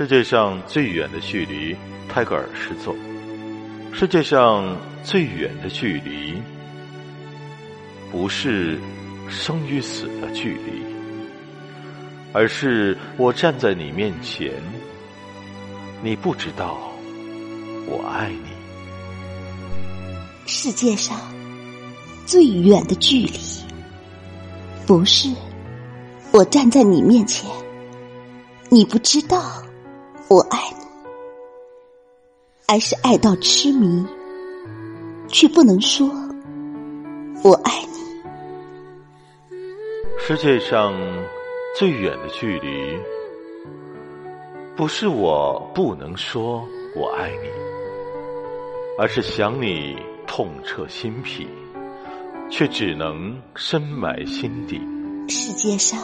世界上最远的距离，泰戈尔诗作。世界上最远的距离，不是生与死的距离，而是我站在你面前，你不知道我爱你。世界上最远的距离，不是我站在你面前，你不知道我爱你。爱是爱到痴迷，却不能说“我爱你”。世界上最远的距离，不是我不能说“我爱你”，而是想你痛彻心脾，却只能深埋心底。世界上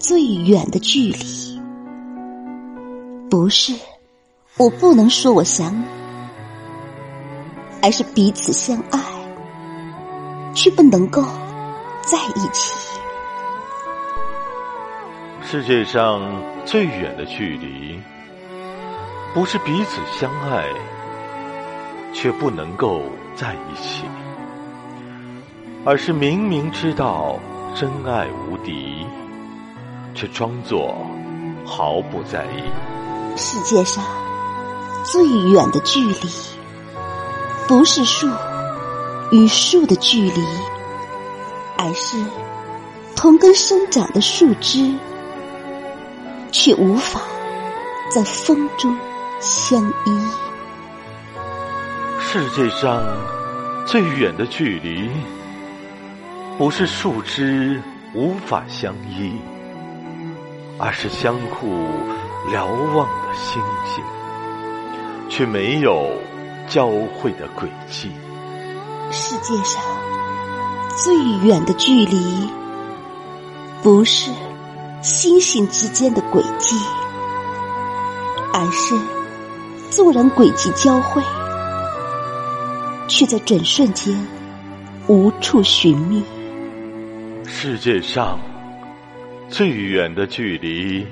最远的距离，不是。我不能说我想你，而是彼此相爱，却不能够在一起。世界上最远的距离，不是彼此相爱，却不能够在一起，而是明明知道真爱无敌，却装作毫不在意。世界上。最远的距离，不是树与树的距离，而是同根生长的树枝，却无法在风中相依。世界上最远的距离，不是树枝无法相依，而是相互瞭望的星星。却没有交汇的轨迹。世界上最远的距离，不是星星之间的轨迹，而是纵然轨迹交汇，却在转瞬间无处寻觅。世界上最远的距离，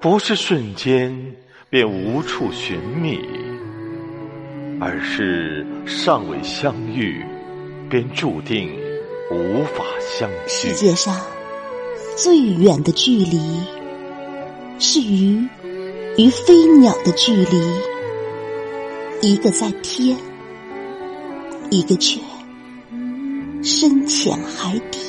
不是瞬间。便无处寻觅，而是尚未相遇，便注定无法相聚。世界上最远的距离，是鱼与飞鸟的距离，一个在天，一个却深潜海底。